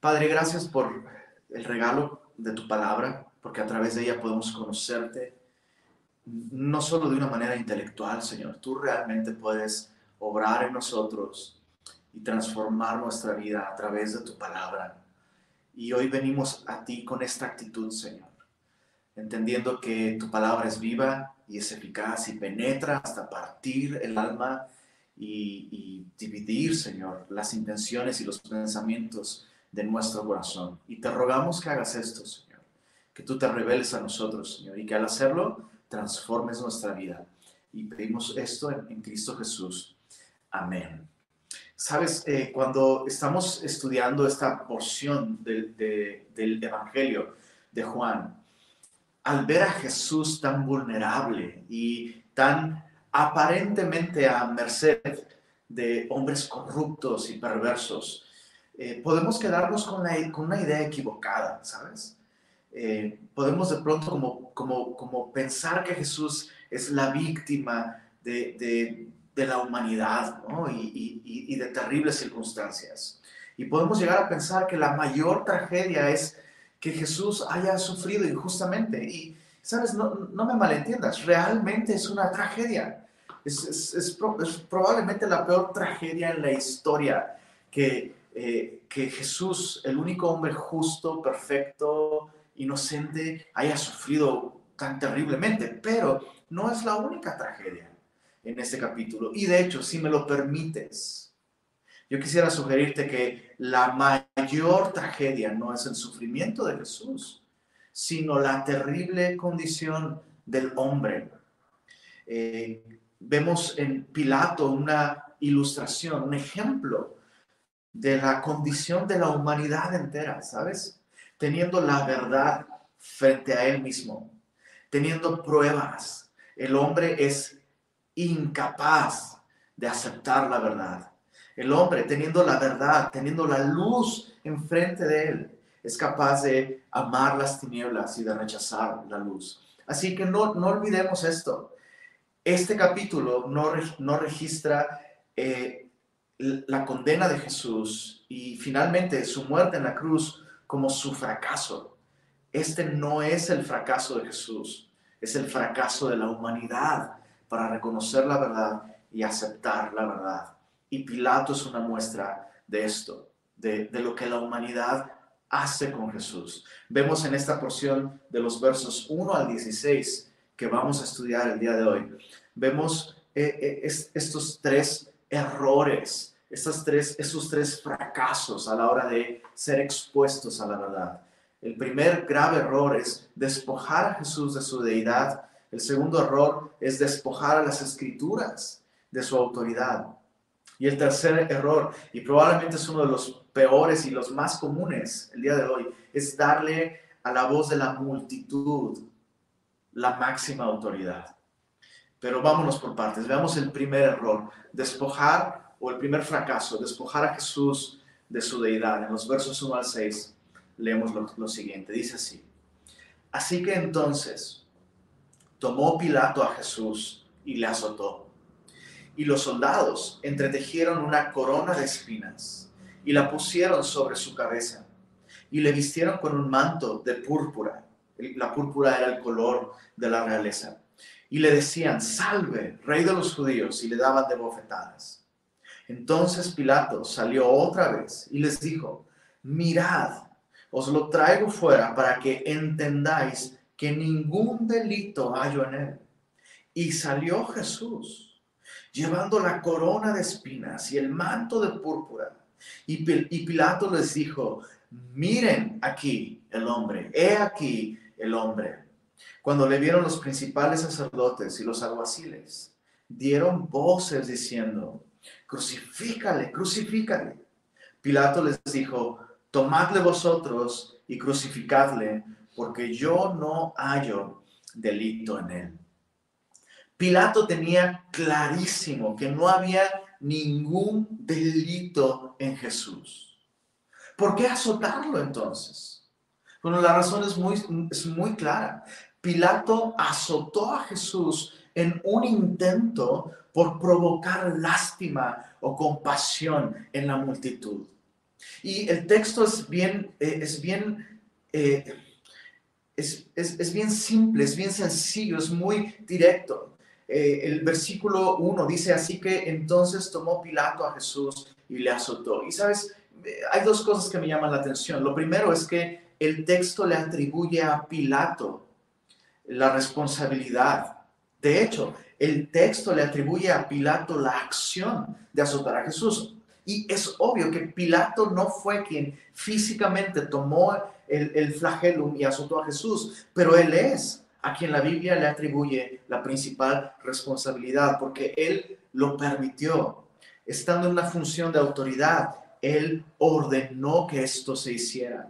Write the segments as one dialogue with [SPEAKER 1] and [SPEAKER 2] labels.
[SPEAKER 1] Padre, gracias por el regalo de tu palabra, porque a través de ella podemos conocerte, no solo de una manera intelectual, Señor, tú realmente puedes obrar en nosotros y transformar nuestra vida a través de tu palabra. Y hoy venimos a ti con esta actitud, Señor, entendiendo que tu palabra es viva y es eficaz y penetra hasta partir el alma y, y dividir, Señor, las intenciones y los pensamientos de nuestro corazón. Y te rogamos que hagas esto, Señor, que tú te reveles a nosotros, Señor, y que al hacerlo transformes nuestra vida. Y pedimos esto en, Cristo Jesús. Amén. Sabes, eh, cuando estamos estudiando esta porción del Evangelio de Juan, al ver a Jesús tan vulnerable y tan aparentemente a merced de hombres corruptos y perversos, eh, podemos quedarnos con, con, una idea equivocada, ¿sabes? Eh, podemos de pronto como, como, como pensar que Jesús es la víctima de, de, de la humanidad ¿no? y, y, y, de terribles circunstancias. Y podemos llegar a pensar que la mayor tragedia es que Jesús haya sufrido injustamente. Y, ¿sabes? No, no me malentiendas, realmente es una tragedia. Es, es, es, es probablemente la peor tragedia en la historia que eh, que Jesús, el único hombre justo, perfecto, inocente, haya sufrido tan terriblemente, pero no es la única tragedia en este capítulo. Y de hecho, si me lo permites, yo quisiera sugerirte que la mayor tragedia no es el sufrimiento de Jesús, sino la terrible condición del hombre. Eh, vemos en Pilato una ilustración, un ejemplo de la condición de la humanidad entera, ¿sabes? Teniendo la verdad frente a él mismo, teniendo pruebas. El hombre es incapaz de aceptar la verdad. El hombre, teniendo la verdad, teniendo la luz enfrente de él, es capaz de amar las tinieblas y de rechazar la luz. Así que no, no olvidemos esto. Este capítulo no, no registra eh, la condena de Jesús y finalmente su muerte en la cruz como su fracaso. Este no es el fracaso de Jesús, es el fracaso de la humanidad para reconocer la verdad y aceptar la verdad. Y Pilato es una muestra de esto, de, lo que la humanidad hace con Jesús. Vemos en esta porción de los versos 1 al 16 que vamos a estudiar el día de hoy, vemos eh, eh, estos tres errores, estas tres, esos tres fracasos a la hora de ser expuestos a la verdad. El primer grave error es despojar a Jesús de su deidad. El segundo error es despojar a las escrituras de su autoridad. Y el tercer error, y probablemente es uno de los peores y los más comunes el día de hoy, es darle a la voz de la multitud la máxima autoridad. Pero vámonos por partes. Veamos el primer error, despojar o el primer fracaso, despojar a Jesús de su deidad. En los versos 1 al 6 leemos lo, siguiente. Dice así. Así que entonces tomó Pilato a Jesús y le azotó. Y los soldados entretejieron una corona de espinas y la pusieron sobre su cabeza y le vistieron con un manto de púrpura. La púrpura era el color de la realeza y le decían, salve, rey de los judíos, y le daban de bofetadas. Entonces Pilato salió otra vez y les dijo, mirad, os lo traigo fuera para que entendáis que ningún delito hallo en él. Y salió Jesús, llevando la corona de espinas y el manto de púrpura. Y, Pilato les dijo, miren aquí el hombre, he aquí el hombre. Cuando le vieron los principales sacerdotes y los alguaciles, dieron voces diciendo, crucifícale, crucifícale. Pilato les dijo, tomadle vosotros y crucificadle, porque yo no hallo delito en él. Pilato tenía clarísimo que no había ningún delito en Jesús. ¿Por qué azotarlo entonces? Bueno, la razón es muy, es muy clara. Pilato azotó a Jesús en un intento por provocar lástima o compasión en la multitud. Y el texto es bien, eh, es bien, eh, es, es, bien simple, es bien sencillo, es muy directo. Eh, el versículo 1 dice así que entonces tomó Pilato a Jesús y le azotó. Y sabes, hay dos cosas que me llaman la atención. Lo primero es que el texto le atribuye a Pilato la responsabilidad. De hecho, el texto le atribuye a Pilato la acción de azotar a Jesús. Y es obvio que Pilato no fue quien físicamente tomó el, el flagelum y azotó a Jesús, pero él es a quien la Biblia le atribuye la principal responsabilidad, porque él lo permitió. Estando en una función de autoridad, él ordenó que esto se hiciera.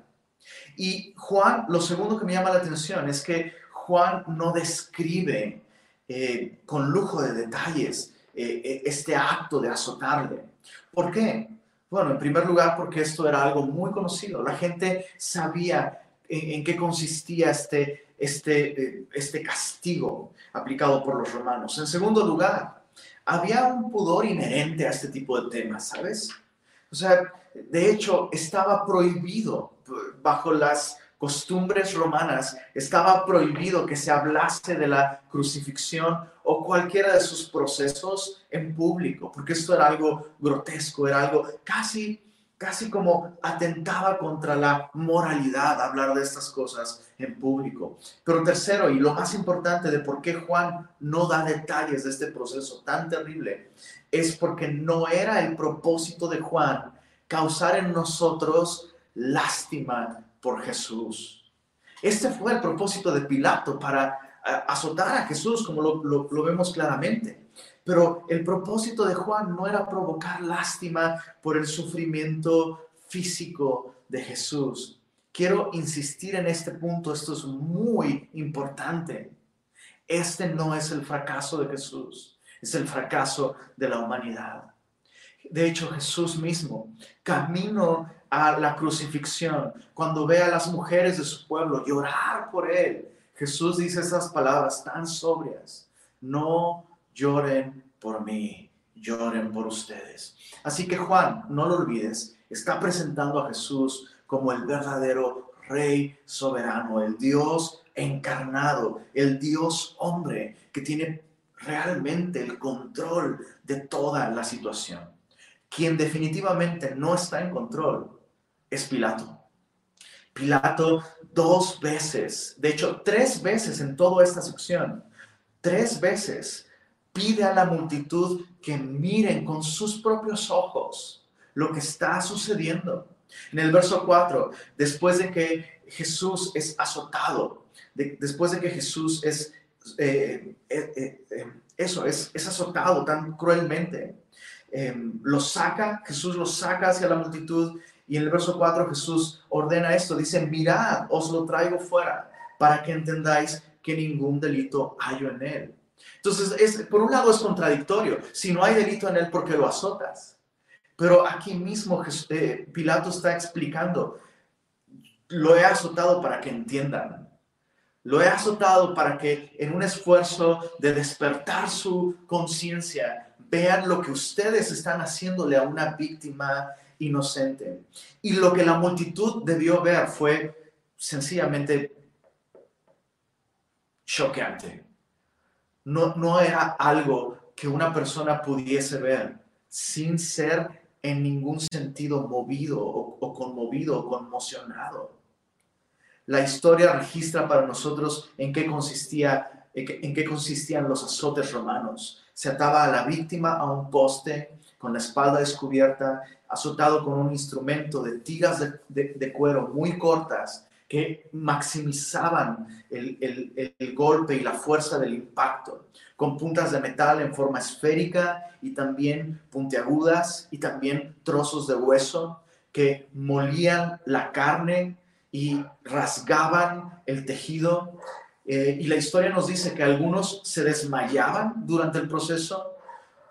[SPEAKER 1] Y Juan, lo segundo que me llama la atención es que Juan no describe eh, con lujo de detalles eh, eh, este acto de azotarle. ¿Por qué? Bueno, en primer lugar porque esto era algo muy conocido. La gente sabía en, qué consistía este, este, este castigo aplicado por los romanos. En segundo lugar, había un pudor inherente a este tipo de temas, ¿sabes? O sea, de hecho, estaba prohibido bajo las costumbres romanas, estaba prohibido que se hablase de la crucifixión o cualquiera de sus procesos en público, porque esto era algo grotesco, era algo casi, casi como atentaba contra la moralidad hablar de estas cosas en público. Pero tercero, y lo más importante de por qué Juan no da detalles de este proceso tan terrible, es porque no era el propósito de Juan causar en nosotros lástima por Jesús. Este fue el propósito de Pilato para azotar a Jesús, como lo, vemos claramente. Pero el propósito de Juan no era provocar lástima por el sufrimiento físico de Jesús. Quiero insistir en este punto, esto es muy importante. Este no es el fracaso de Jesús, es el fracaso de la humanidad. De hecho, Jesús mismo, camino a la crucifixión, cuando ve a las mujeres de su pueblo llorar por él, Jesús dice esas palabras tan sobrias, no lloren por mí, lloren por ustedes. Así que Juan, no lo olvides, está presentando a Jesús como el verdadero Rey soberano, el Dios encarnado, el Dios hombre que tiene realmente el control de toda la situación. Quien definitivamente no está en control es Pilato. Pilato dos veces, de hecho tres veces en toda esta sección, tres veces pide a la multitud que miren con sus propios ojos lo que está sucediendo. En el verso 4, después de que Jesús es azotado, después de que Jesús es, eh, eh, eh, eso, es, es azotado tan cruelmente, lo saca, Jesús lo saca hacia la multitud y en el verso 4 Jesús ordena esto, dice, mirad, os lo traigo fuera para que entendáis que ningún delito hay en él. Entonces, es, por un lado es contradictorio, si no hay delito en él, ¿por qué lo azotas? Pero aquí mismo eh, Pilato está explicando, lo he azotado para que entiendan. Lo he azotado para que en un esfuerzo de despertar su conciencia vean lo que ustedes están haciéndole a una víctima inocente. Y lo que la multitud debió ver fue sencillamente choqueante. No, no era algo que una persona pudiese ver sin ser en ningún sentido movido o, conmovido o conmocionado. La historia registra para nosotros en qué consistía en qué consistían los azotes romanos. Se ataba a la víctima a un poste con la espalda descubierta azotado con un instrumento de tiras de, cuero muy cortas que maximizaban el, golpe y la fuerza del impacto, con puntas de metal en forma esférica y también puntiagudas y también trozos de hueso que molían la carne y rasgaban el tejido. Eh, y la historia nos dice que algunos se desmayaban durante el proceso,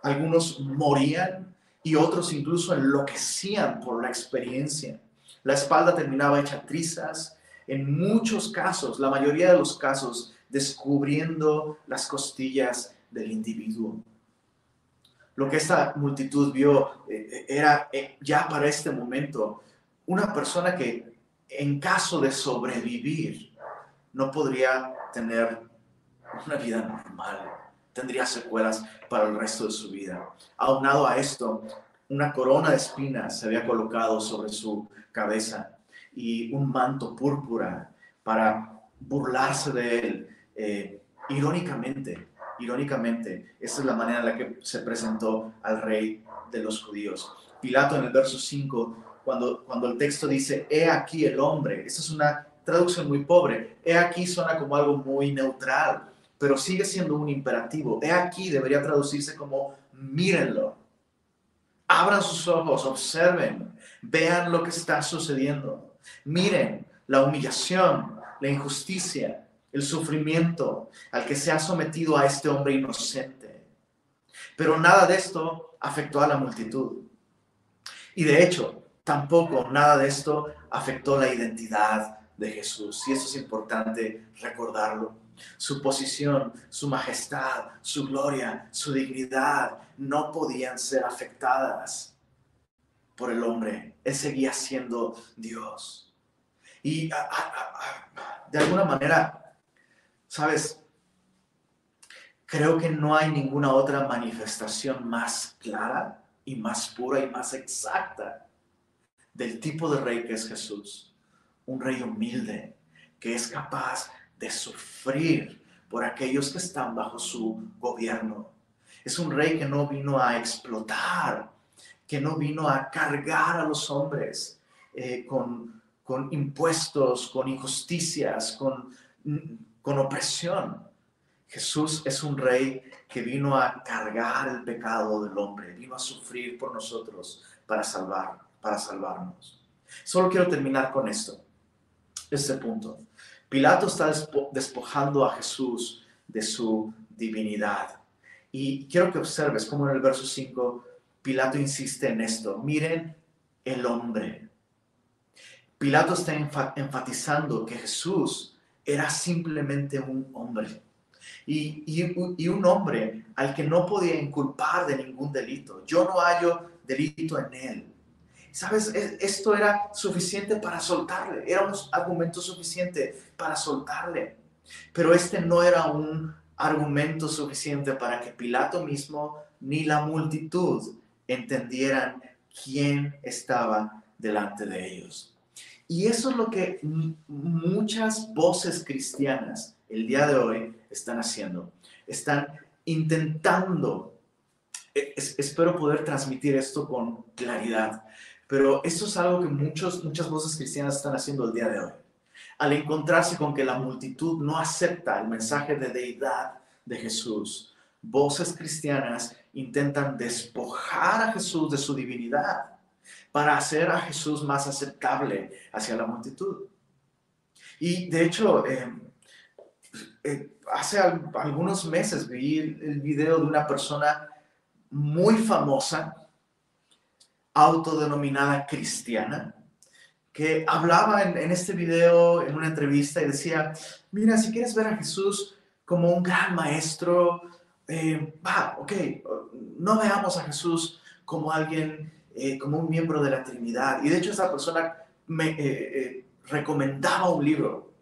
[SPEAKER 1] algunos morían y otros incluso enloquecían por la experiencia. La espalda terminaba hecha trizas, en muchos casos, la mayoría de los casos, descubriendo las costillas del individuo. Lo que esta multitud vio eh, era eh, ya para este momento una persona que en caso de sobrevivir no podría tener una vida normal, tendría secuelas para el resto de su vida. Aunado a esto, una corona de espinas se había colocado sobre su cabeza y un manto púrpura para burlarse de él. Eh, irónicamente, irónicamente, esa es la manera en la que se presentó al rey de los judíos. Pilato en el verso 5, cuando, cuando el texto dice, he aquí el hombre, esa es una traducción muy pobre, he aquí suena como algo muy neutral, pero sigue siendo un imperativo. He aquí debería traducirse como mírenlo. Abran sus ojos, observen, vean lo que está sucediendo. Miren la humillación, la injusticia, el sufrimiento al que se ha sometido a este hombre inocente. Pero nada de esto afectó a la multitud. Y de hecho, tampoco nada de esto afectó la identidad de Jesús. Y eso es importante recordarlo. Su posición, su majestad, su gloria, su dignidad no podían ser afectadas por el hombre. Él seguía siendo Dios. Y de alguna manera, sabes, creo que no hay ninguna otra manifestación más clara y más pura y más exacta del tipo de rey que es Jesús. Un rey humilde que es capaz de sufrir por aquellos que están bajo su gobierno. Es un rey que no vino a explotar, que no vino a cargar a los hombres eh, con, con, impuestos, con injusticias, con, con opresión. Jesús es un rey que vino a cargar el pecado del hombre, vino a sufrir por nosotros para salvar, para salvarnos. Solo quiero terminar con esto, este punto. Pilato está despojando a Jesús de su divinidad. Y quiero que observes cómo en el verso 5 Pilato insiste en esto. Miren el hombre. Pilato está enfatizando que Jesús era simplemente un hombre. Y, y, un hombre al que no podía inculpar de ningún delito. Yo no hallo delito en él. ¿Sabes? E, esto era suficiente para soltarle, era un argumento suficiente para soltarle. Pero este no era un argumento suficiente para que Pilato mismo ni la multitud entendieran quién estaba delante de ellos. Y eso es lo que muchas voces cristianas el día de hoy están haciendo. Están intentando, e, espero poder transmitir esto con claridad, pero esto es algo que muchos, muchas voces cristianas están haciendo el día de hoy. Al encontrarse con que la multitud no acepta el mensaje de deidad de Jesús, voces cristianas intentan despojar a Jesús de su divinidad para hacer a Jesús más aceptable hacia la multitud. Y de hecho, eh, eh, hace algunos meses vi el video de una persona muy famosa autodenominada cristiana, que hablaba en, este video, en una entrevista, y decía, mira, si quieres ver a Jesús como un gran maestro, eh, va, ok, no veamos a Jesús como alguien, eh, como un miembro de la Trinidad. Y de hecho esa persona me eh, recomendaba un libro.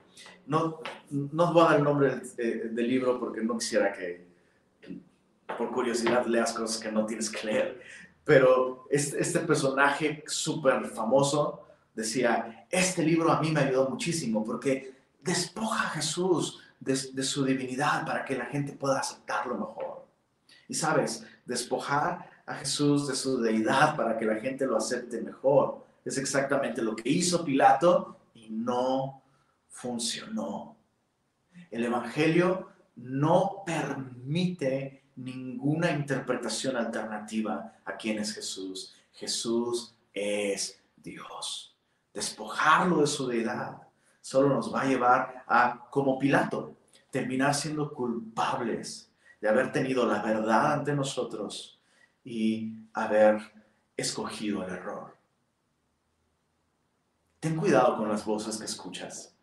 [SPEAKER 1] No, no voy a dar el nombre del, del libro porque no quisiera que, por curiosidad, leas cosas que no tienes que leer pero este, personaje súper famoso decía, este libro a mí me ayudó muchísimo porque despoja a Jesús de, su divinidad para que la gente pueda aceptarlo mejor. Y sabes, despojar a Jesús de su deidad para que la gente lo acepte mejor es exactamente lo que hizo Pilato y no funcionó. El Evangelio no permite ninguna interpretación alternativa a quién es Jesús. Jesús es Dios. Despojarlo de su deidad solo nos va a llevar a, como Pilato, terminar siendo culpables de haber tenido la verdad ante nosotros y haber escogido el error. Ten cuidado con las voces que escuchas.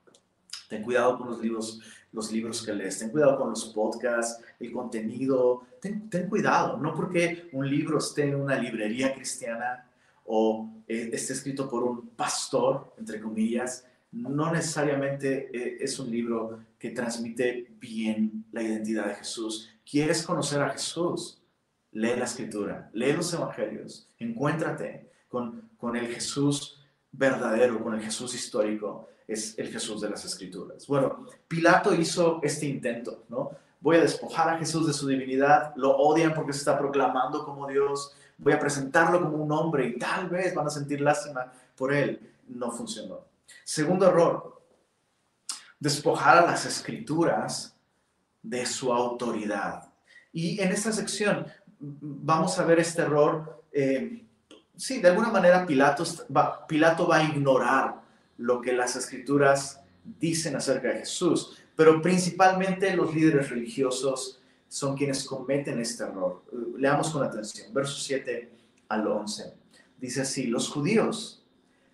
[SPEAKER 1] Ten cuidado con los libros los libros que lees, ten cuidado con los podcasts, el contenido, ten, cuidado, no porque un libro esté en una librería cristiana o eh, esté escrito por un pastor, entre comillas, no necesariamente eh, es un libro que transmite bien la identidad de Jesús. ¿Quieres conocer a Jesús? Lee la escritura, lee los evangelios, encuéntrate con, con el Jesús verdadero, con el Jesús histórico, es el Jesús de las escrituras. Bueno, Pilato hizo este intento, ¿no? Voy a despojar a Jesús de su divinidad, lo odian porque se está proclamando como Dios, voy a presentarlo como un hombre y tal vez van a sentir lástima por él. No funcionó. Segundo error, despojar a las escrituras de su autoridad. Y en esta sección vamos a ver este error. Eh, sí, de alguna manera Pilato Pilato va a ignorar lo que las escrituras dicen acerca de Jesús, pero principalmente los líderes religiosos son quienes cometen este error. Leamos con atención, versos 7 al 11. Dice así, los judíos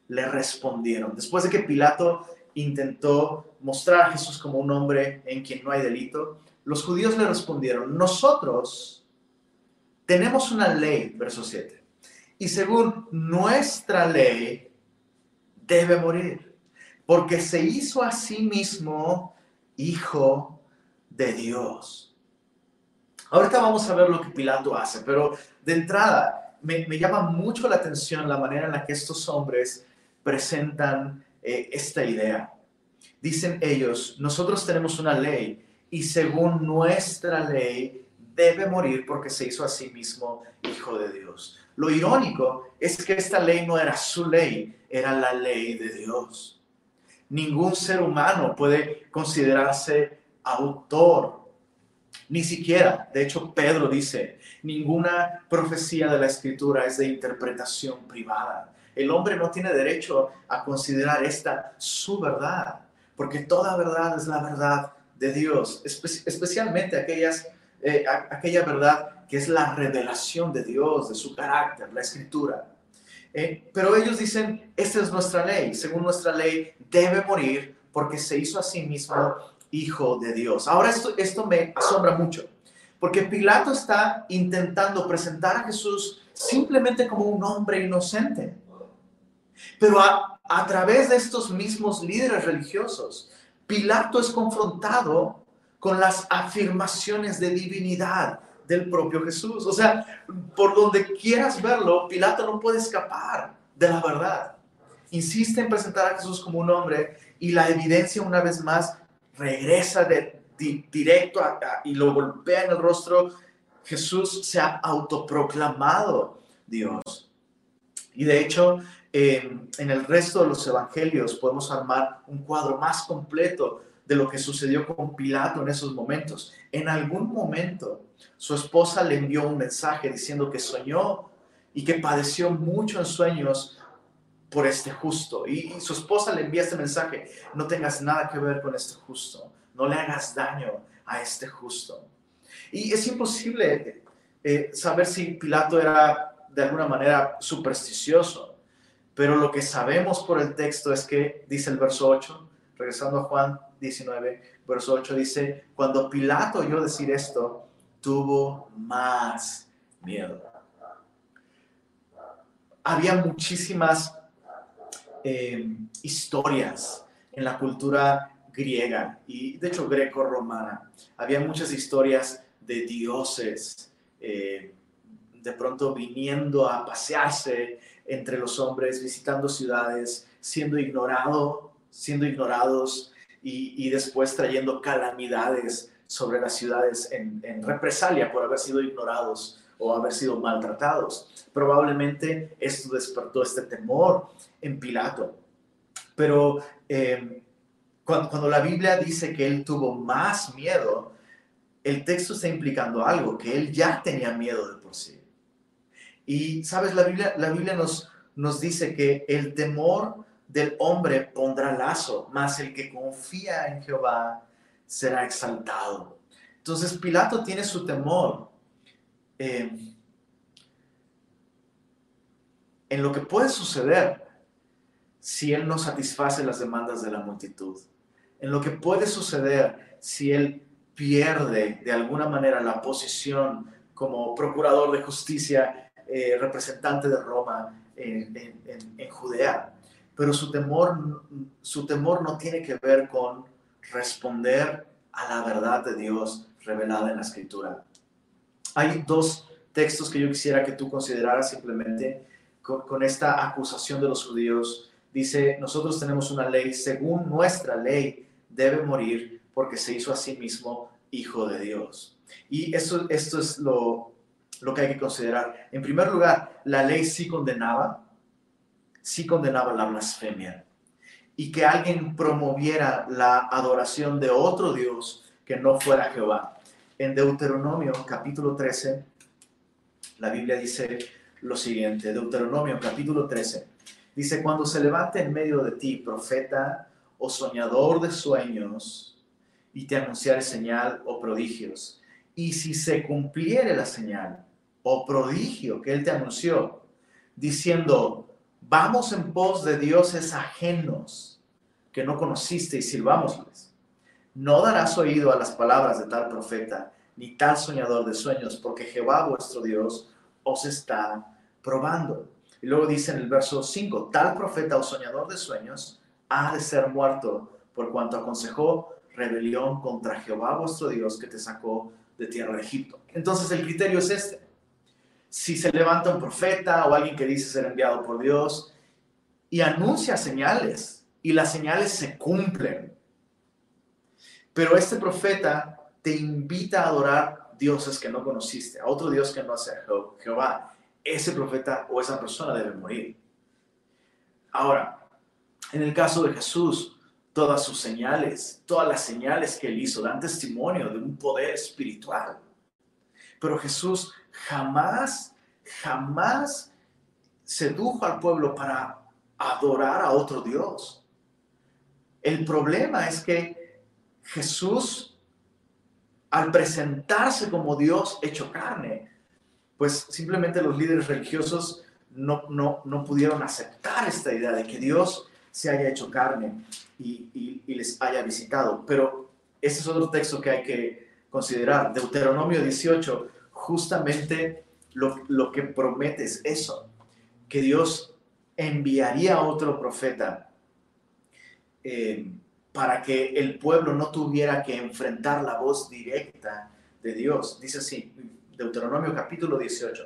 [SPEAKER 1] le respondieron, después de que Pilato intentó mostrar a Jesús como un hombre en quien no hay delito, los judíos le respondieron, nosotros tenemos una ley, verso 7, y según nuestra ley debe morir, porque se hizo a sí mismo hijo de Dios. Ahorita vamos a ver lo que Pilato hace, pero de entrada me, llama mucho la atención la manera en la que estos hombres presentan eh, esta idea. Dicen ellos, nosotros tenemos una ley y según nuestra ley debe morir porque se hizo a sí mismo hijo de Dios. Lo irónico es que esta ley no era su ley, era la ley de Dios. Ningún ser humano puede considerarse autor, ni siquiera, de hecho Pedro dice, ninguna profecía de la escritura es de interpretación privada. El hombre no tiene derecho a considerar esta su verdad, porque toda verdad es la verdad de Dios, especialmente aquellas, eh, aquella verdad que es la revelación de Dios, de su carácter, la escritura. Eh, pero ellos dicen, esta es nuestra ley, según nuestra ley debe morir porque se hizo a sí mismo hijo de Dios. Ahora esto, me asombra mucho, porque Pilato está intentando presentar a Jesús simplemente como un hombre inocente. Pero a través de estos mismos líderes religiosos, Pilato es confrontado con las afirmaciones de divinidad del propio Jesús. O sea, por donde quieras verlo, Pilato no puede escapar de la verdad. Insiste en presentar a Jesús como un hombre y la evidencia una vez más regresa de, directo y lo golpea en el rostro. Jesús se ha autoproclamado Dios. Y de hecho, en el resto de los evangelios podemos armar un cuadro más completo de lo que sucedió con Pilato en esos momentos. En algún momento su esposa le envió un mensaje diciendo que soñó y que padeció mucho en sueños por este justo. Y, su esposa le envía este mensaje, no tengas nada que ver con este justo, no le hagas daño a este justo. Y es imposible eh, saber si Pilato era de alguna manera supersticioso, pero lo que sabemos por el texto es que, dice el verso 8, regresando a Juan 19, verso 8 dice, cuando Pilato oyó decir esto, tuvo más miedo. Había muchísimas eh, historias en la cultura griega y de hecho greco-romana. Había muchas historias de dioses eh, de pronto viniendo a pasearse entre los hombres, visitando ciudades, siendo ignorado, siendo ignorados y, después trayendo calamidades sobre las ciudades en, represalia por haber sido ignorados o haber sido maltratados. Probablemente esto despertó este temor en Pilato. Pero em, cuando, cuando, la Biblia dice que él tuvo más miedo, el texto está implicando algo, que él ya tenía miedo de por sí. Y, ¿sabes? La Biblia, la Biblia nos, nos dice que el temor del hombre pondrá lazo, mas el que confía en Jehová será exaltado. Entonces Pilato tiene su temor eh, en lo que puede suceder si él no satisface las demandas de la multitud, en lo que puede suceder si él pierde de alguna manera la posición como procurador de justicia, eh, representante de Roma, en, Judea, pero su temor, su temor no tiene que ver con responder a la verdad de Dios revelada en la escritura. Hay dos textos que yo quisiera que tú consideraras simplemente con, esta acusación de los judíos. Dice, nosotros tenemos una ley, según nuestra ley debe morir porque se hizo a sí mismo hijo de Dios. Y esto, esto es lo que hay que considerar. En primer lugar, la ley sí condenaba, sí condenaba la blasfemia y que alguien promoviera la adoración de otro Dios que no fuera Jehová. En Deuteronomio capítulo 13, la Biblia dice lo siguiente, Deuteronomio capítulo 13, dice, cuando se levante en medio de ti profeta o soñador de sueños y te anunciare señal o prodigios, y si se cumpliere la señal o prodigio que él te anunció, diciendo, vamos en pos de dioses ajenos que no conociste y sirvámosles. No darás oído a las palabras de tal profeta, ni tal soñador de sueños, porque Jehová vuestro Dios os está probando. Y luego dice en el verso 5, tal profeta o soñador de sueños ha de ser muerto por cuanto aconsejó rebelión contra Jehová vuestro Dios que te sacó de tierra de Egipto. Entonces el criterio es este. Si se levanta un profeta o alguien que dice ser enviado por Dios y anuncia señales y las señales se cumplen, pero este profeta te invita a adorar dioses que no conociste, a otro Dios que no sea Jehová, ese profeta o esa persona debe morir. Ahora, en el caso de Jesús, todas sus señales, todas las señales que él hizo dan testimonio de un poder espiritual. Pero Jesús jamás, jamás sedujo al pueblo para adorar a otro Dios. El problema es que Jesús, al presentarse como Dios hecho carne, pues simplemente los líderes religiosos no, no, no pudieron aceptar esta idea de que Dios se haya hecho carne y, les haya visitado. Pero ese es otro texto que hay que considerar. Deuteronomio 18 justamente lo, que promete es eso, que Dios enviaría a otro profeta eh, para que el pueblo no tuviera que enfrentar la voz directa de Dios. Dice así, Deuteronomio capítulo 18,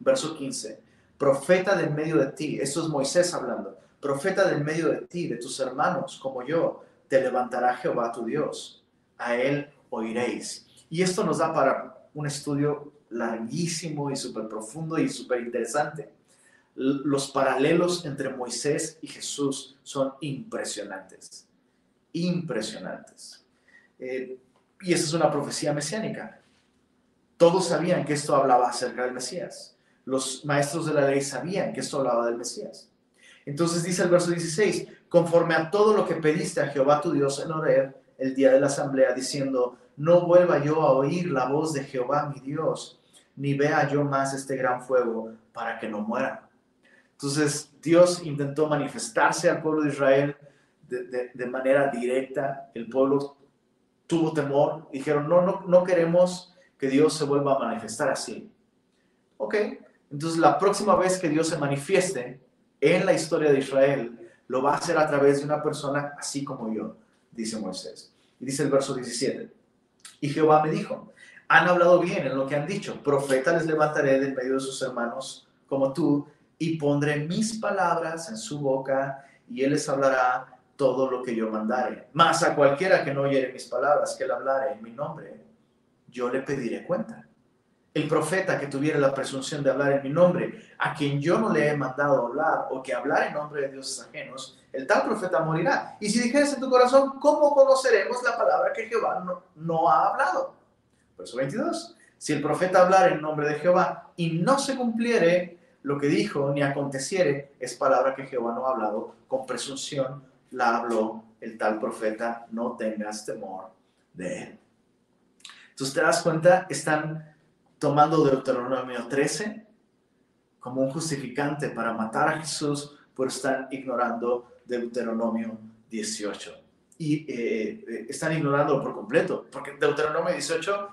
[SPEAKER 1] verso 15, profeta de medio de ti, esto es Moisés hablando, profeta del medio de ti, de tus hermanos, como yo, te levantará Jehová tu Dios. A él oiréis. Y esto nos da para un estudio larguísimo y súper profundo y súper interesante. Los paralelos entre Moisés y Jesús son impresionantes. Impresionantes. Eh, y esa es una profecía mesiánica. Todos sabían que esto hablaba acerca del Mesías. Los maestros de la ley sabían que esto hablaba del Mesías. Entonces dice el verso 16, conforme a todo lo que pediste a Jehová tu Dios en Oreb, el día de la asamblea, diciendo, no vuelva yo a oír la voz de Jehová mi Dios, ni vea yo más este gran fuego para que no muera. Entonces Dios intentó manifestarse al pueblo de Israel de, manera directa. El pueblo tuvo temor. Dijeron, no, no, no queremos que Dios se vuelva a manifestar así. Ok, entonces la próxima vez que Dios se manifieste, en la historia de Israel, lo va a hacer a través de una persona así como yo, dice Moisés. Y dice el verso 17. Y Jehová me dijo, han hablado bien en lo que han dicho, profeta les levantaré del medio de sus hermanos como tú, y pondré mis palabras en su boca, y él les hablará todo lo que yo mandare. Mas a cualquiera que no oyere mis palabras, que él hablare en mi nombre, yo le pediré cuenta el profeta que tuviera la presunción de hablar en mi nombre, a quien yo no le he mandado hablar o que hablar en nombre de dioses ajenos, el tal profeta morirá. Y si dijeres en tu corazón, ¿cómo conoceremos la palabra que Jehová no, ha hablado? Verso 22. Si el profeta hablar en nombre de Jehová y no se cumpliere lo que dijo, ni aconteciere, es palabra que Jehová no ha hablado, con presunción la habló el tal profeta, no tengas temor de él. Entonces te das cuenta, están tomando Deuteronomio 13 como un justificante para matar a Jesús por estar ignorando Deuteronomio 18. Y eh, eh, están ignorando por completo, porque Deuteronomio 18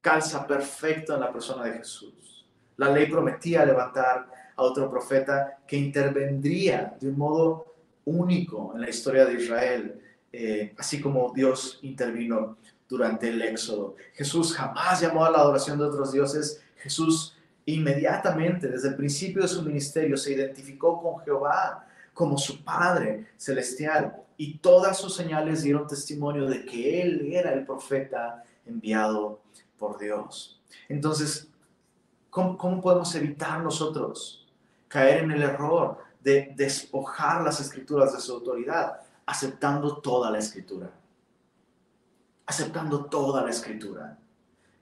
[SPEAKER 1] calza perfecto en la persona de Jesús. La ley prometía levantar a otro profeta que intervendría de un modo único en la historia de Israel, eh, así como Dios intervino durante el Éxodo. Jesús jamás llamó a la adoración de otros dioses. Jesús inmediatamente, desde el principio de su ministerio, se identificó con Jehová como su Padre celestial y todas sus señales dieron testimonio de que Él era el profeta enviado por Dios. Entonces, ¿cómo, podemos evitar nosotros caer en el error de despojar las escrituras de su autoridad? Aceptando toda la escritura aceptando toda la escritura.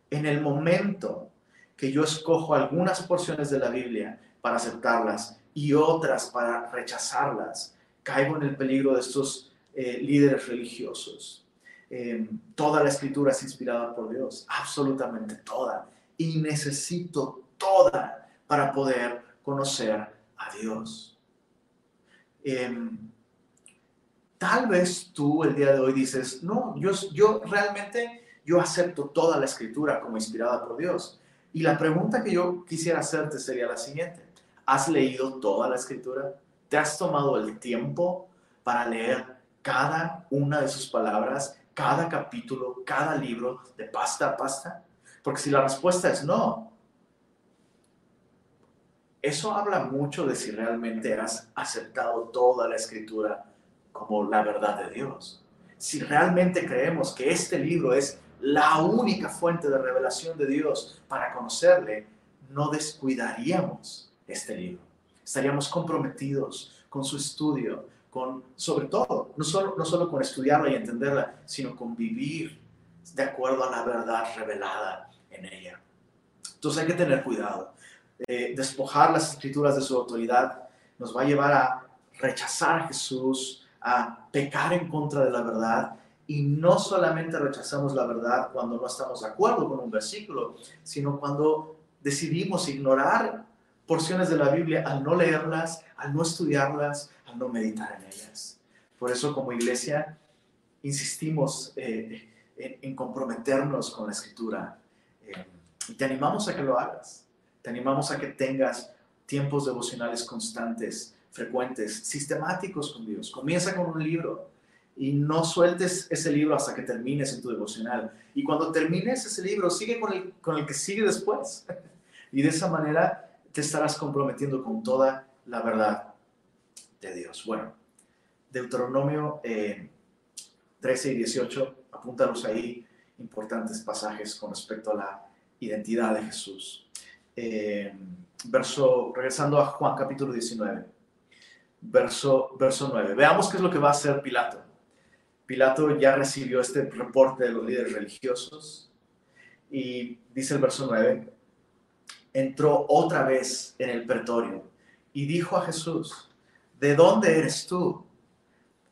[SPEAKER 1] En el momento que yo escojo algunas porciones de la Biblia para aceptarlas y otras para rechazarlas, caigo en el peligro de estos eh, líderes religiosos. Em, toda la escritura es inspirada por Dios, absolutamente toda. Y necesito toda para poder conocer a Dios. Em, Tal vez tú el día de hoy dices, no, yo, yo realmente, yo acepto toda la escritura como inspirada por Dios. Y la pregunta que yo quisiera hacerte sería la siguiente. ¿Has leído toda la escritura? ¿Te has tomado el tiempo para leer cada una de sus palabras, cada capítulo, cada libro de pasta a pasta? Porque si la respuesta es no, eso habla mucho de si realmente has aceptado toda la escritura como la verdad de Dios. Si realmente creemos que este libro es la única fuente de revelación de Dios para conocerle, no descuidaríamos este libro. Estaríamos comprometidos con su estudio, con, sobre todo, no solo, no solo con estudiarla y entenderla, sino con vivir de acuerdo a la verdad revelada en ella. Entonces hay que tener cuidado. Eh, despojar las escrituras de su autoridad nos va a llevar a rechazar a Jesús, a pecar en contra de la verdad y no solamente rechazamos la verdad cuando no estamos de acuerdo con un versículo, sino cuando decidimos ignorar porciones de la Biblia al no leerlas, al no estudiarlas, al no meditar en ellas. Por eso como iglesia insistimos eh, en, comprometernos con la escritura. Eh, y te animamos a que lo hagas. Te animamos a que tengas tiempos devocionales constantes frecuentes, sistemáticos con Dios. Comienza con un libro y no sueltes ese libro hasta que termines en tu devocional. Y cuando termines ese libro, sigue con el, con el que sigue después. Y de esa manera te estarás comprometiendo con toda la verdad de Dios. Bueno, Deuteronomio 13 eh, y 18, apúntanos ahí importantes pasajes con respecto a la identidad de Jesús. Eh, verso, regresando a Juan capítulo 19 verso, verso 9. Veamos qué es lo que va a hacer Pilato. Pilato ya recibió este reporte de los líderes religiosos y dice el verso 9, entró otra vez en el pretorio y dijo a Jesús, ¿de dónde eres tú?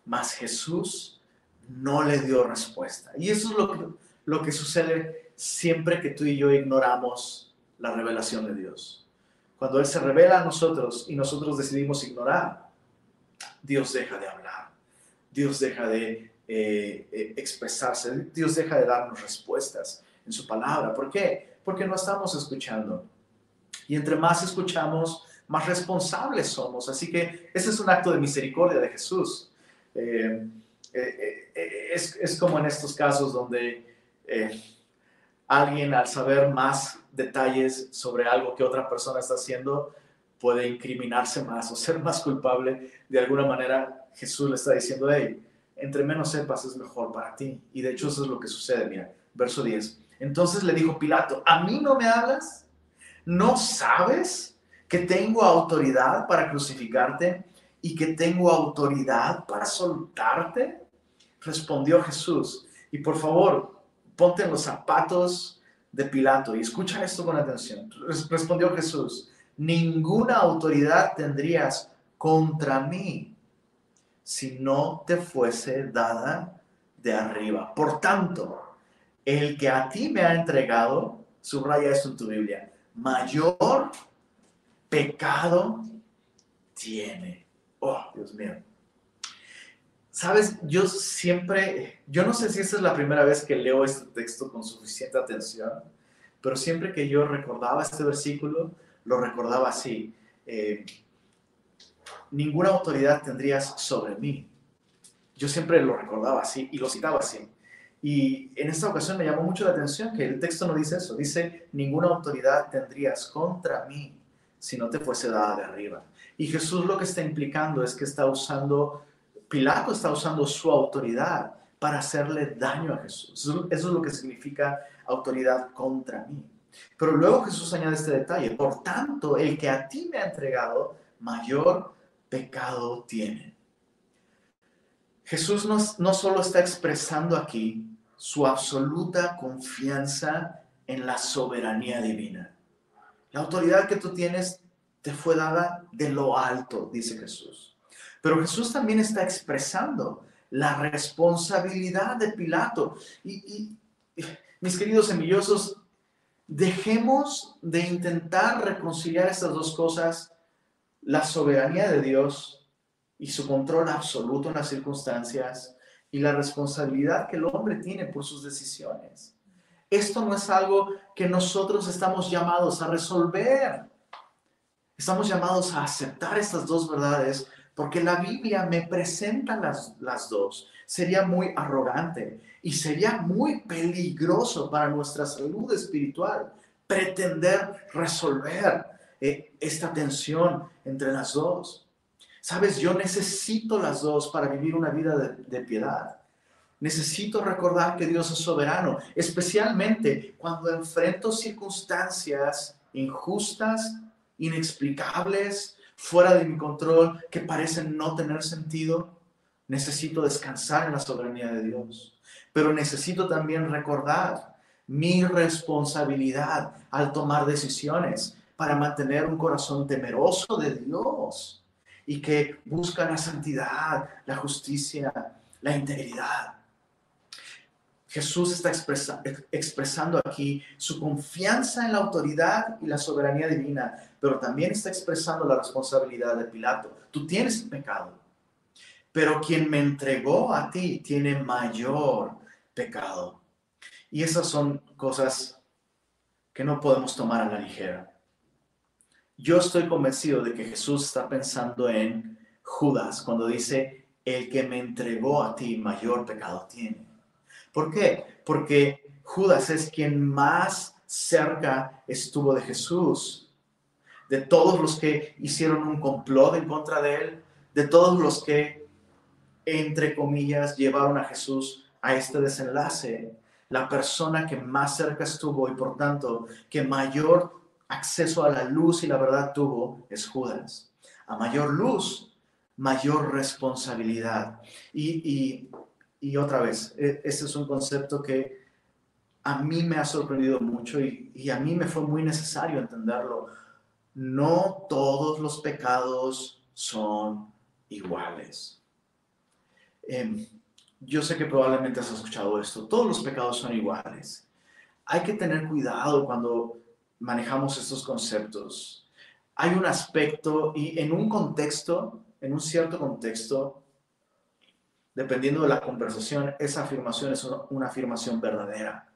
[SPEAKER 1] Mas Jesús no le dio respuesta. Y eso es lo que, lo que sucede siempre que tú y yo ignoramos la revelación de Dios. Cuando Él se revela a nosotros y nosotros decidimos ignorar, Dios deja de hablar, Dios deja de eh, eh, expresarse, Dios deja de darnos respuestas en su palabra. ¿Por qué? Porque no estamos escuchando. Y entre más escuchamos, más responsables somos. Así que ese es un acto de misericordia de Jesús. Eh, es, es, como en estos casos donde alguien al saber más detalles sobre algo que otra persona está haciendo, puede incriminarse más o ser más culpable, de alguna manera Jesús le está diciendo, hey, entre menos sepas es mejor para ti. Y de hecho eso es lo que sucede, mira, verso 10. Entonces le dijo Pilato, ¿a mí no me hablas? ¿No sabes que tengo autoridad para crucificarte y que tengo autoridad para soltarte? Respondió Jesús. Y por favor, ponte en los zapatos de Pilato y escucha esto con atención. Respondió Jesús ninguna autoridad tendrías contra mí si no te fuese dada de arriba. Por tanto, el que a ti me ha entregado, subraya esto en tu Biblia, mayor pecado tiene. Oh, Dios mío. Sabes, yo siempre, yo no sé si esta es la primera vez que leo este texto con suficiente atención, pero siempre que yo recordaba este versículo, lo recordaba así. eh, ninguna autoridad tendrías sobre mí. Yo siempre lo recordaba así y lo citaba así. Y en esta ocasión me llamó mucho la atención que el texto no dice eso, dice, ninguna autoridad tendrías contra mí si no te fuese dada de arriba. Y Jesús lo que está implicando es que está usando, Pilato está usando su autoridad para hacerle daño a Jesús. Eso es lo que significa autoridad contra mí. Pero luego Jesús añade este detalle, por tanto, el que a ti me ha entregado, mayor pecado tiene. Jesús no, no solo está expresando aquí su absoluta confianza en la soberanía divina. La autoridad que tú tienes te fue dada de lo alto, dice Jesús. Pero Jesús también está expresando la responsabilidad de Pilato. Y, mis queridos semillosos, dejemos de intentar reconciliar estas dos cosas, la soberanía de Dios y su control absoluto en las circunstancias y la responsabilidad que el hombre tiene por sus decisiones. Esto no es algo que nosotros estamos llamados a resolver. Estamos llamados a aceptar estas dos verdades porque la Biblia me presenta las, las dos. Sería muy arrogante y sería muy peligroso para nuestra salud espiritual pretender resolver eh, esta tensión entre las dos. Sabes, yo necesito las dos para vivir una vida de piedad. Necesito recordar que Dios es soberano, especialmente cuando enfrento circunstancias injustas, inexplicables, fuera de mi control, que parecen no tener sentido. Necesito descansar en la soberanía de Dios. Pero necesito también recordar mi responsabilidad al tomar decisiones para mantener un corazón temeroso de Dios y que busca la santidad, la justicia, la integridad. Jesús está expresando aquí su confianza en la autoridad y la soberanía divina, pero también está expresando la responsabilidad de Pilato. Tú tienes pecado, pero quien me entregó a ti tiene mayor pecado. Y esas son cosas que no podemos tomar a la ligera. Yo estoy convencido de que Jesús está pensando en Judas cuando dice, el que me entregó a ti mayor pecado tiene. ¿Por qué? Porque Judas es quien más cerca estuvo de Jesús. De todos los que hicieron un complot en contra de él, de todos los que, entre comillas, llevaron a Jesús a este desenlace, la persona que más cerca estuvo y por tanto que mayor acceso a la luz y la verdad tuvo es Judas. A mayor luz, mayor responsabilidad. Y, y otra vez, e, este es un concepto que a mí me ha sorprendido mucho y, a mí me fue muy necesario entenderlo. No todos los pecados son iguales. Em, yo sé que probablemente has escuchado esto. Todos los pecados son iguales. Hay que tener cuidado cuando manejamos estos conceptos. Hay un aspecto y en un contexto, en un cierto contexto, dependiendo de la conversación, esa afirmación es una afirmación verdadera.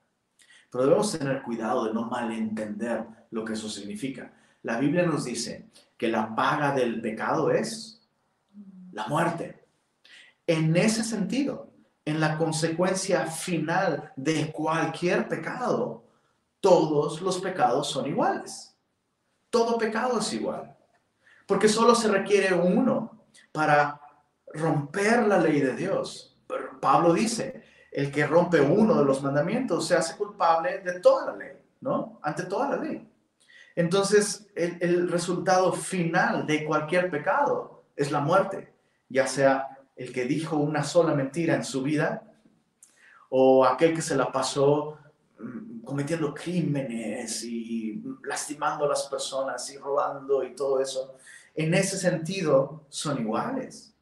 [SPEAKER 1] Pero debemos tener cuidado de no malentender lo que eso significa. La Biblia nos dice que la paga del pecado es la muerte. En ese sentido, en la consecuencia final de cualquier pecado, todos los pecados son iguales. Todo pecado es igual. Porque solo se requiere uno para romper la ley de Dios. Pablo dice, el que rompe uno de los mandamientos se hace culpable de toda la ley, ¿no? Ante toda la ley. Entonces, el, resultado final de cualquier pecado es la muerte, ya sea el que dijo una sola mentira en su vida o aquel que se la pasó mm, cometiendo crímenes y lastimando a las personas y robando y todo eso. En ese sentido, son iguales.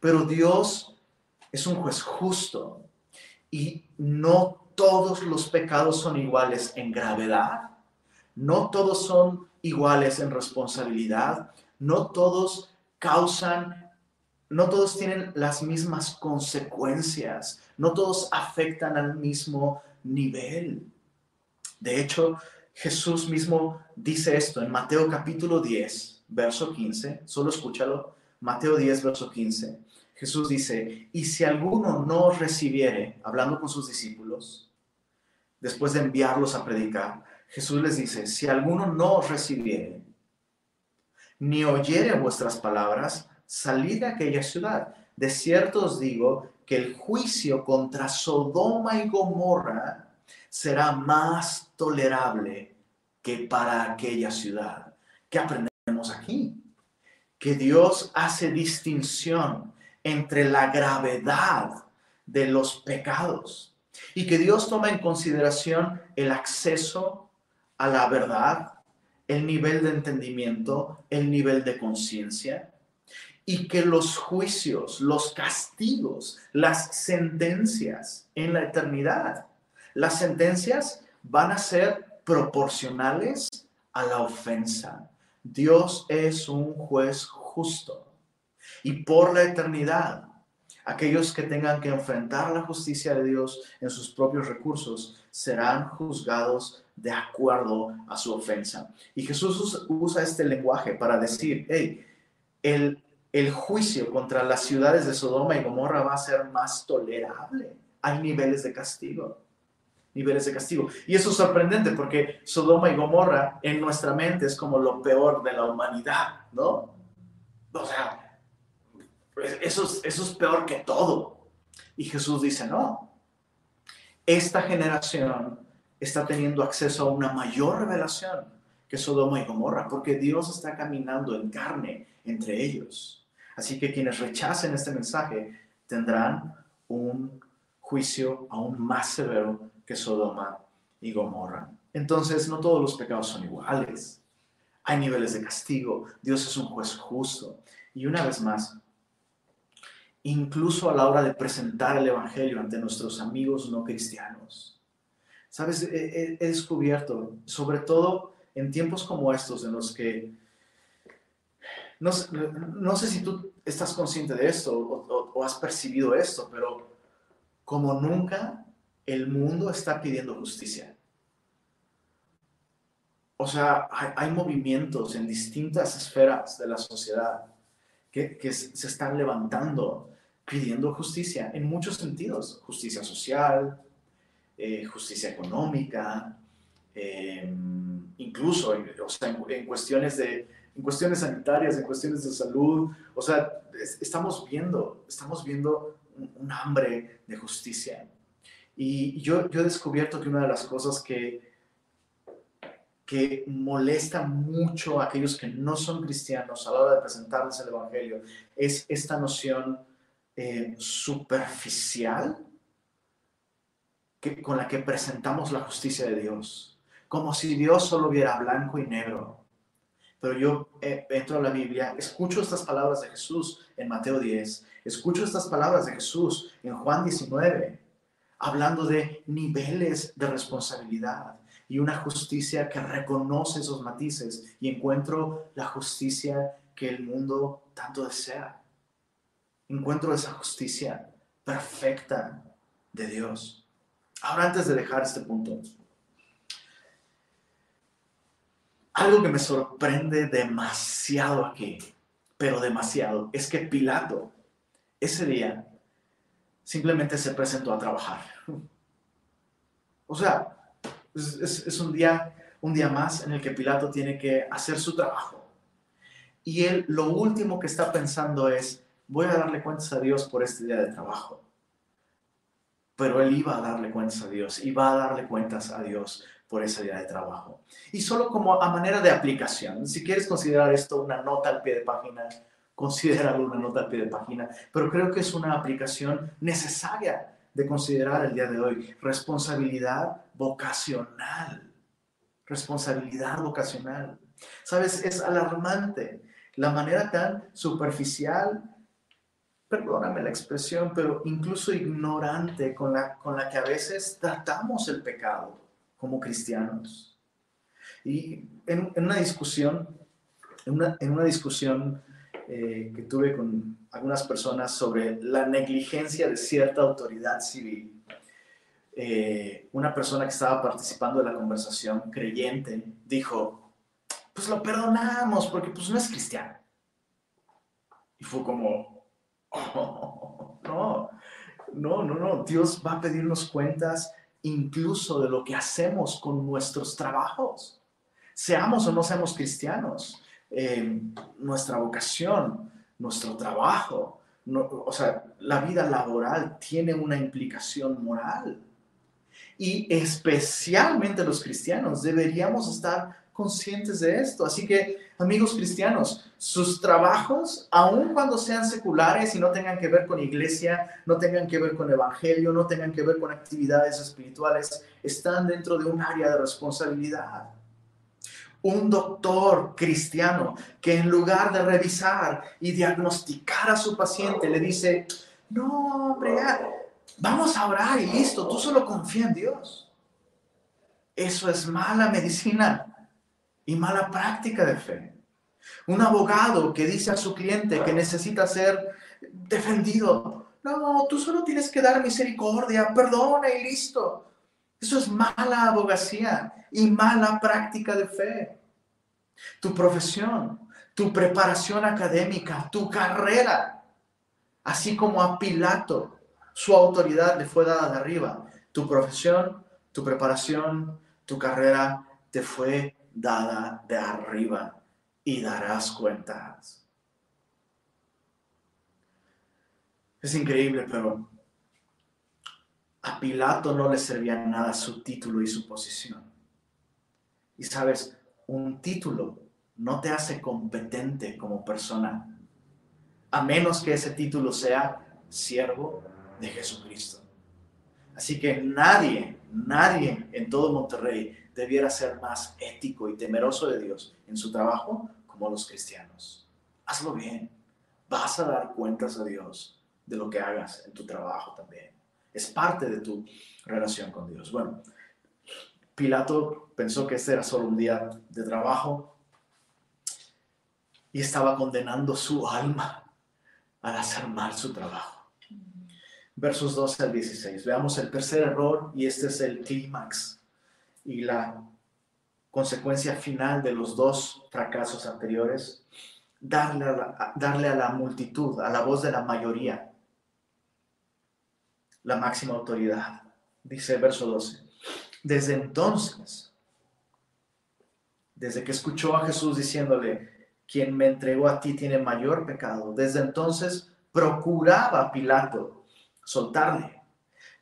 [SPEAKER 1] Pero Dios es un juez justo y no todos los pecados son iguales en gravedad, no todos son iguales en responsabilidad, no todos causan, no todos tienen las mismas consecuencias, no todos afectan al mismo nivel. De hecho, Jesús mismo dice esto en Mateo capítulo 10, verso 15, solo escúchalo, Mateo 10, verso 15, Jesús dice, y si alguno no recibiere, hablando con sus discípulos, después de enviarlos a predicar, Jesús les dice, si alguno no recibiere, ni oyere vuestras palabras, salid de aquella ciudad. De cierto os digo que el juicio contra Sodoma y Gomorra será más tolerable que para aquella ciudad. ¿Qué aprendemos aquí? Que Dios hace distinción entre la gravedad de los pecados y que Dios toma en consideración el acceso a la verdad, el nivel de entendimiento, el nivel de conciencia y que los juicios, los castigos, las sentencias en la eternidad, las sentencias van a ser proporcionales a la ofensa. Dios es un juez justo y por la eternidad, aquellos que tengan que enfrentar la justicia de Dios en sus propios recursos serán juzgados de acuerdo a su ofensa. Y Jesús usa este lenguaje para decir, hey, el, el juicio contra las ciudades de Sodoma y Gomorra va a ser más tolerable. Hay niveles de castigo niveles de castigo. Y eso es sorprendente porque Sodoma y Gomorra en nuestra mente es como lo peor de la humanidad, ¿no? O sea, eso es, eso es peor que todo. Y Jesús dice, no, esta generación está teniendo acceso a una mayor revelación que Sodoma y Gomorra, porque Dios está caminando en carne entre ellos. Así que quienes rechacen este mensaje tendrán un juicio aún más severo que Sodoma y Gomorra. Entonces, no todos los pecados son iguales. Hay niveles de castigo. Dios es un juez justo. Y una vez más, incluso a la hora de presentar el Evangelio ante nuestros amigos no cristianos. Sabes, he, descubierto, sobre todo en tiempos como estos, en los que no, sé si tú estás consciente de esto o, has percibido esto, pero como nunca el mundo está pidiendo justicia. O sea, hay, movimientos en distintas esferas de la sociedad que, se están levantando pidiendo justicia en muchos sentidos, justicia social, eh, justicia económica, em, incluso en, cuestiones de, en cuestiones sanitarias, en cuestiones de salud. O sea, estamos viendo, estamos viendo un, hambre de justicia. Y yo, yo he descubierto que una de las cosas que, que molesta mucho a aquellos que no son cristianos a la hora de presentarles el Evangelio es esta noción eh, superficial que, con la que presentamos la justicia de Dios, como si Dios solo viera blanco y negro. Pero yo eh, entro a la Biblia, escucho estas palabras de Jesús en Mateo 10, escucho estas palabras de Jesús en Juan 19, hablando de niveles de responsabilidad y una justicia que reconoce esos matices y encuentro la justicia que el mundo tanto desea encuentro esa justicia perfecta de Dios. Ahora, antes de dejar este punto, algo que me sorprende demasiado aquí, pero demasiado, es que Pilato ese día simplemente se presentó a trabajar. O sea, es, un, día, un día más en el que Pilato tiene que hacer su trabajo. Y él lo último que está pensando es, voy a darle cuentas a Dios por este día de trabajo. Pero él iba a darle cuentas a Dios, iba a darle cuentas a Dios por ese día de trabajo. Y solo como a manera de aplicación, si quieres considerar esto una nota al pie de página, considéralo una nota al pie de página, pero creo que es una aplicación necesaria de considerar el día de hoy. Responsabilidad vocacional. Responsabilidad vocacional. Sabes, es alarmante la manera tan superficial perdóname la expresión, pero incluso ignorante con la, con la que a veces tratamos el pecado como cristianos. Y en, una discusión, en una, en una discusión eh, que tuve con algunas personas sobre la negligencia de cierta autoridad civil, eh, una persona que estaba participando de la conversación, creyente, dijo, pues lo perdonamos porque pues no es cristiano. Y fue como, oh, no, no, no, no, Dios va a pedirnos cuentas incluso de lo que hacemos con nuestros trabajos. Seamos o no seamos cristianos, eh, nuestra vocación, nuestro trabajo, o sea, la vida laboral tiene una implicación moral. Y especialmente los cristianos deberíamos estar conscientes de esto. Así que, amigos cristianos, sus trabajos, aun cuando sean seculares y no tengan que ver con iglesia, no tengan que ver con evangelio, no tengan que ver con actividades espirituales, están dentro de un área de responsabilidad. Un doctor cristiano que en lugar de revisar y diagnosticar a su paciente le dice, no, hombre, vamos a orar y listo, tú solo confía en Dios. Eso es mala medicina y mala práctica de fe. Un abogado que dice a su cliente que necesita ser defendido. No, tú solo tienes que dar misericordia, perdona y listo. Eso es mala abogacía y mala práctica de fe. Tu profesión, tu preparación académica, tu carrera, así como a Pilato, su autoridad le fue dada de arriba. Tu profesión, tu preparación, tu carrera te fue dada de arriba y darás cuentas. Es increíble, pero a Pilato no le servía nada su título y su posición. Y sabes, un título no te hace competente como persona, a menos que ese título sea siervo de Jesucristo. Así que nadie, nadie en todo Monterrey debiera ser más ético y temeroso de Dios en su trabajo como los cristianos. Hazlo bien. Vas a dar cuentas a Dios de lo que hagas en tu trabajo también. Es parte de tu relación con Dios. Bueno, Pilato pensó que este era solo un día de trabajo y estaba condenando su alma al hacer mal su trabajo. Versos 12 al 16. Veamos el tercer error y este es el clímax y la consecuencia final de los dos fracasos anteriores, darle a, la, darle a la multitud, a la voz de la mayoría, la máxima autoridad. Dice el verso 12. Desde entonces, desde que escuchó a Jesús diciéndole, quien me entregó a ti tiene mayor pecado, desde entonces procuraba Pilato soltarle.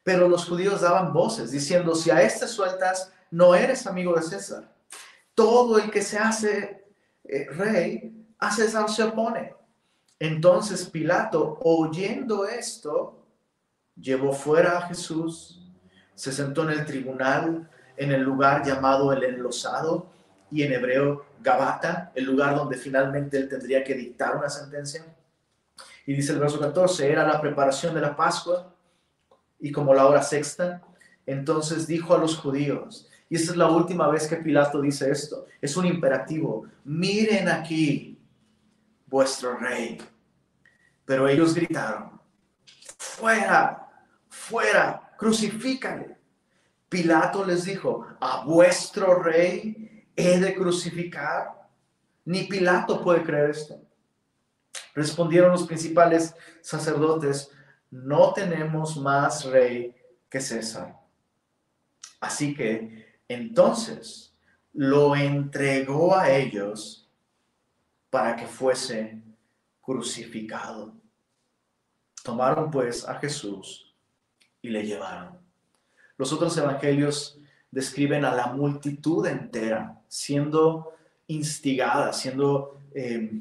[SPEAKER 1] Pero los judíos daban voces diciendo, si a este sueltas, no eres amigo de César. Todo el que se hace eh, rey, a César se opone. Entonces Pilato, oyendo esto, llevó fuera a Jesús, se sentó en el tribunal, en el lugar llamado el enlosado, y en hebreo Gabata, el lugar donde finalmente él tendría que dictar una sentencia. Y dice el verso 14, era la preparación de la Pascua, y como la hora sexta, entonces dijo a los judíos, y esta es la última vez que Pilato dice esto. Es un imperativo. Miren aquí vuestro rey. Pero ellos gritaron, fuera, fuera, crucifícale. Pilato les dijo, a vuestro rey he de crucificar. Ni Pilato puede creer esto. Respondieron los principales sacerdotes, no tenemos más rey que César. Así que entonces lo entregó a ellos para que fuese crucificado. Tomaron pues a Jesús y le llevaron. Los otros evangelios describen a la multitud entera siendo instigada, siendo eh,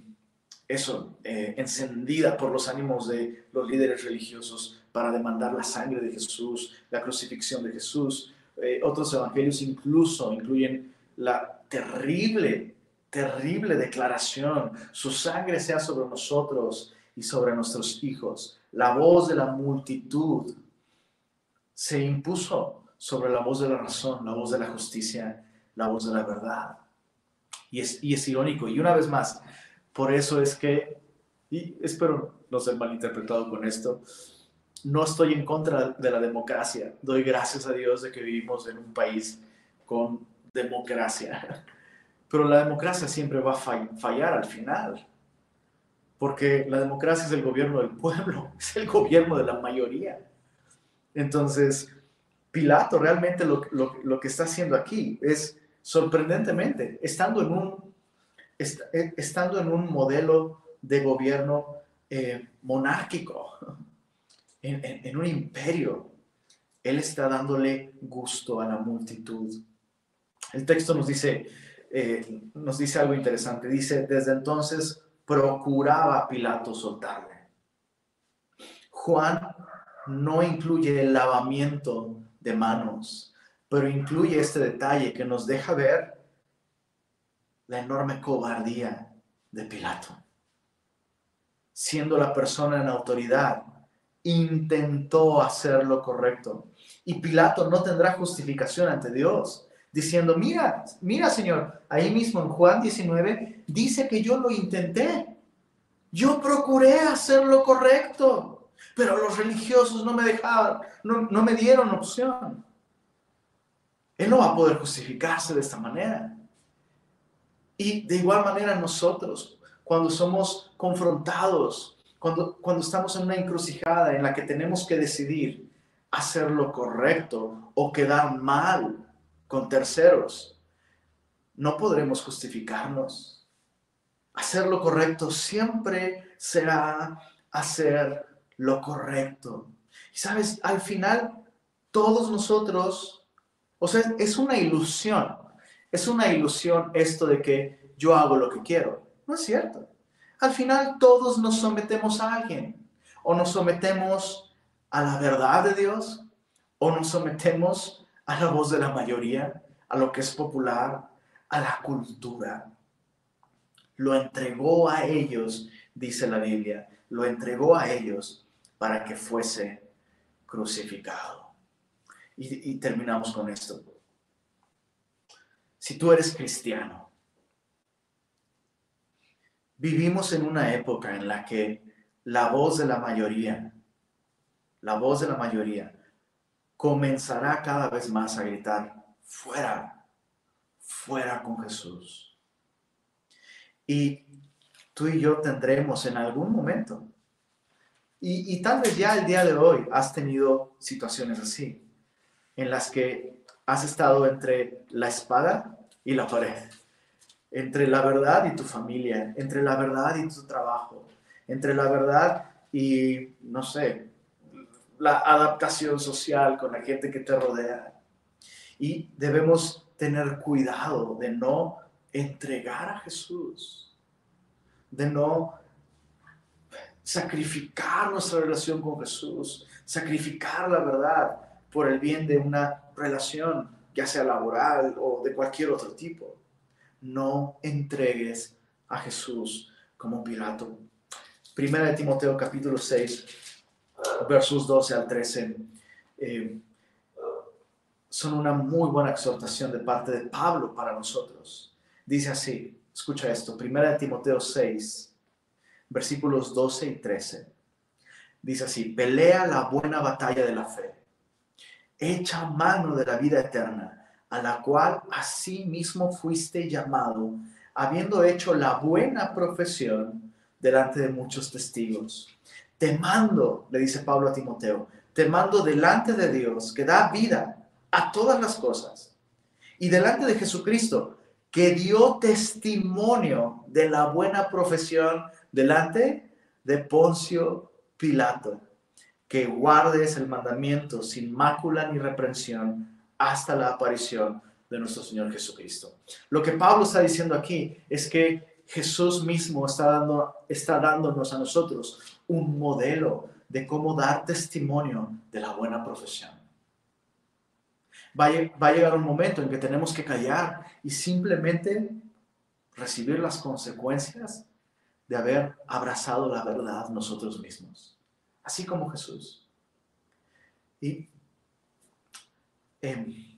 [SPEAKER 1] eso, eh, encendida por los ánimos de los líderes religiosos para demandar la sangre de Jesús, la crucifixión de Jesús, eh, otros evangelios incluso incluyen la terrible, terrible declaración, su sangre sea sobre nosotros y sobre nuestros hijos. La voz de la multitud se impuso sobre la voz de la razón, la voz de la justicia, la voz de la verdad. Y es, y es irónico. Y una vez más, por eso es que, y espero no ser malinterpretado con esto, no estoy en contra de la democracia. Doy gracias a Dios de que vivimos en un país con democracia. Pero la democracia siempre va a fallar al final, porque la democracia es el gobierno del pueblo, es el gobierno de la mayoría. Entonces, Pilato realmente lo, lo que está haciendo aquí es, sorprendentemente, estando en un, eh, estando en un modelo de gobierno eh, monárquico, en, un imperio, él está dándole gusto a la multitud. El texto nos dice, eh, nos dice algo interesante. Dice, desde entonces procuraba Pilato soltarle. Juan no incluye el lavamiento de manos, pero incluye este detalle que nos deja ver la enorme cobardía de Pilato. Siendo la persona en autoridad, intentó hacer lo correcto. Y Pilato no tendrá justificación ante Dios, diciendo, mira, mira Señor, ahí mismo en Juan 19 dice que yo lo intenté. Yo procuré hacer lo correcto, pero los religiosos no me dejaban, no, no me dieron opción. Él no va a poder justificarse de esta manera. Y de igual manera nosotros, cuando somos confrontados, cuando, cuando estamos en una encrucijada en la que tenemos que decidir hacer lo correcto o quedar mal con terceros, no podremos justificarnos. Hacer lo correcto siempre será hacer lo correcto. Y sabes, al final todos nosotros, o sea, es una ilusión es una ilusión esto de que yo hago lo que quiero. No es cierto. Al final todos nos sometemos a alguien. O nos sometemos a la verdad de Dios, o nos sometemos a la voz de la mayoría, a lo que es popular, a la cultura. Lo entregó a ellos, dice la Biblia, lo entregó a ellos para que fuese crucificado. Y, terminamos con esto si tú eres cristiano. Vivimos en una época en la que la voz de la mayoría, la voz de la mayoría, comenzará cada vez más a gritar, fuera, fuera con Jesús. Y tú y yo tendremos en algún momento, y, tal vez ya el día de hoy has tenido situaciones así, en las que has estado entre la espada y la pared. Entre la verdad y tu familia, entre la verdad y tu trabajo, entre la verdad y, no sé, la adaptación social con la gente que te rodea. Y debemos tener cuidado de no entregar a Jesús, de no sacrificar nuestra relación con Jesús, sacrificar la verdad por el bien de una relación ya sea laboral o de cualquier otro tipo. No entregues a Jesús como Pilato. Primera de Timoteo capítulo 6, versos 12 al 13, eh, son una muy buena exhortación de parte de Pablo para nosotros. Dice así, escucha esto, Primera de Timoteo 6, versículos 12 y 13. Dice así, pelea la buena batalla de la fe echa mano de la vida eterna, a la cual mismo fuiste llamado, habiendo hecho la buena profesión delante de muchos testigos. Te mando, le dice Pablo a Timoteo, te mando delante de Dios, que da vida a todas las cosas, y delante de Jesucristo, que dio testimonio de la buena profesión delante de Poncio Pilato que guardes el mandamiento sin mácula ni reprensión hasta la aparición de nuestro Señor Jesucristo. Lo que Pablo está diciendo aquí es que Jesús mismo está, dando, está dándonos a nosotros un modelo de cómo dar testimonio de la buena profesión. Va a, va a llegar un momento en que tenemos que callar y simplemente recibir las consecuencias de haber abrazado la verdad nosotros mismos así como Jesús. Y em,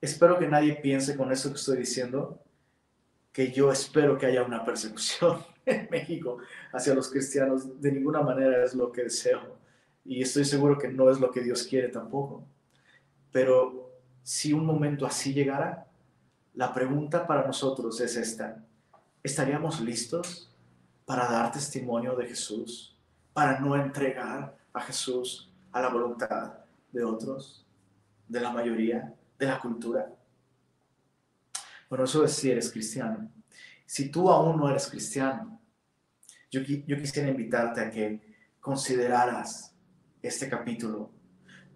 [SPEAKER 1] espero que nadie piense con eso que estoy diciendo que yo espero que haya una persecución en México hacia los cristianos. De ninguna manera es lo que deseo. Y estoy seguro que no es lo que Dios quiere tampoco. Pero si un momento así llegara, la pregunta para nosotros es esta. ¿Estaríamos listos para dar testimonio de Jesús? Para no entregar a Jesús a la voluntad de otros, de la mayoría, de la cultura. Bueno, eso es si eres cristiano. Si tú aún no eres cristiano, yo, yo quisiera invitarte a que consideraras este capítulo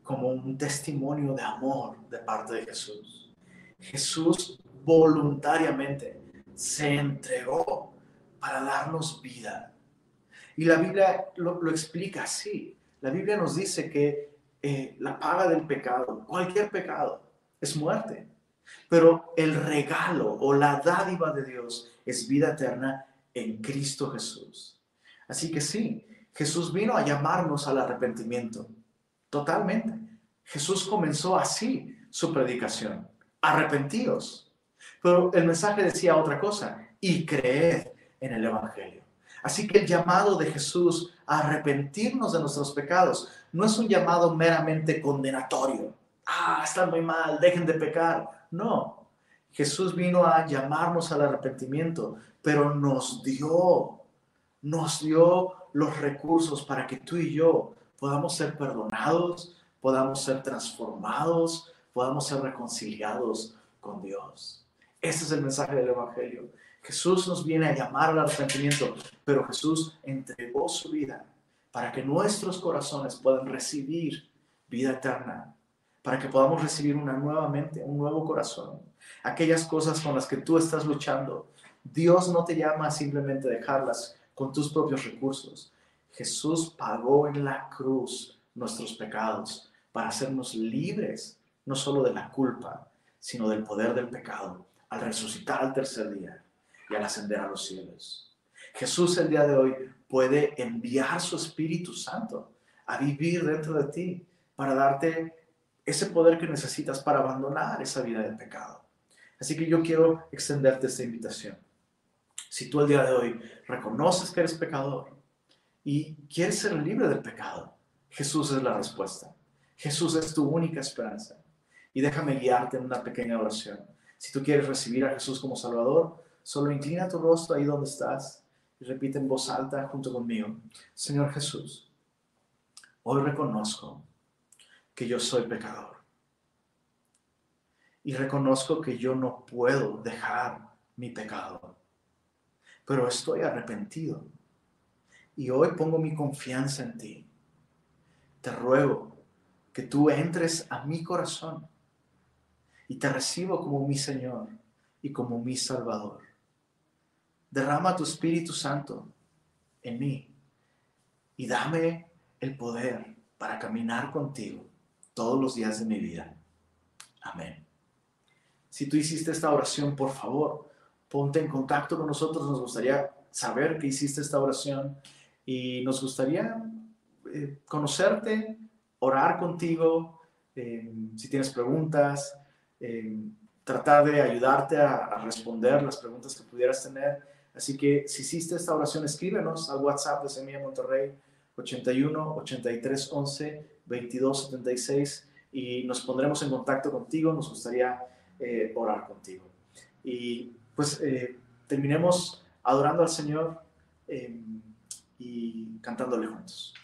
[SPEAKER 1] como un testimonio de amor de parte de Jesús. Jesús voluntariamente se entregó para darnos vida. Y la Biblia lo, explica así. La Biblia nos dice que eh, la paga del pecado, cualquier pecado, es muerte. Pero el regalo o la dádiva de Dios es vida eterna en Cristo Jesús. Así que sí, Jesús vino a llamarnos al arrepentimiento. Totalmente. Jesús comenzó así su predicación. Arrepentíos. Pero el mensaje decía otra cosa. Y creed en el Evangelio. Así que el llamado de Jesús a arrepentirnos de nuestros pecados no es un llamado meramente condenatorio. Ah, están muy mal, dejen de pecar. No, Jesús vino a llamarnos al arrepentimiento, pero nos dio, nos dio los recursos para que tú y yo podamos ser perdonados, podamos ser transformados, podamos ser reconciliados con Dios. Ese es el mensaje del Evangelio. Jesús nos viene a llamar al arrepentimiento, pero Jesús entregó su vida para que nuestros corazones puedan recibir vida eterna, para que podamos recibir una nueva mente, un nuevo corazón. Aquellas cosas con las que tú estás luchando, Dios no te llama a simplemente dejarlas con tus propios recursos. Jesús pagó en la cruz nuestros pecados para hacernos libres, no solo de la culpa, sino del poder del pecado, al resucitar al tercer día y al ascender a los cielos. Jesús el día de hoy puede enviar su Espíritu Santo a vivir dentro de ti para darte ese poder que necesitas para abandonar esa vida de pecado. Así que yo quiero extenderte esta invitación. Si tú el día de hoy reconoces que eres pecador y quieres ser libre del pecado, Jesús es la respuesta. Jesús es tu única esperanza. Y déjame guiarte en una pequeña oración. Si tú quieres recibir a Jesús como Salvador, Solo inclina tu rostro ahí donde estás y repite en voz alta junto conmigo. Señor Jesús, hoy reconozco que yo soy pecador. Y reconozco que yo no puedo dejar mi pecado. Pero estoy arrepentido. Y hoy pongo mi confianza en ti. Te ruego que tú entres a mi corazón y te recibo como mi Señor y como mi Salvador. Derrama tu Espíritu Santo en mí y dame el poder para caminar contigo todos los días de mi vida. Amén. Si tú hiciste esta oración, por favor, ponte en contacto con nosotros. Nos gustaría saber que hiciste esta oración y nos gustaría eh, conocerte, orar contigo. Eh, si tienes preguntas, eh, tratar de ayudarte a, a responder las preguntas que pudieras tener. Así que si hiciste esta oración, escríbenos al WhatsApp de Semilla Monterrey 81 83 11 22 76 y nos pondremos en contacto contigo. Nos gustaría eh, orar contigo. Y pues eh, terminemos adorando al Señor eh, y cantándole juntos.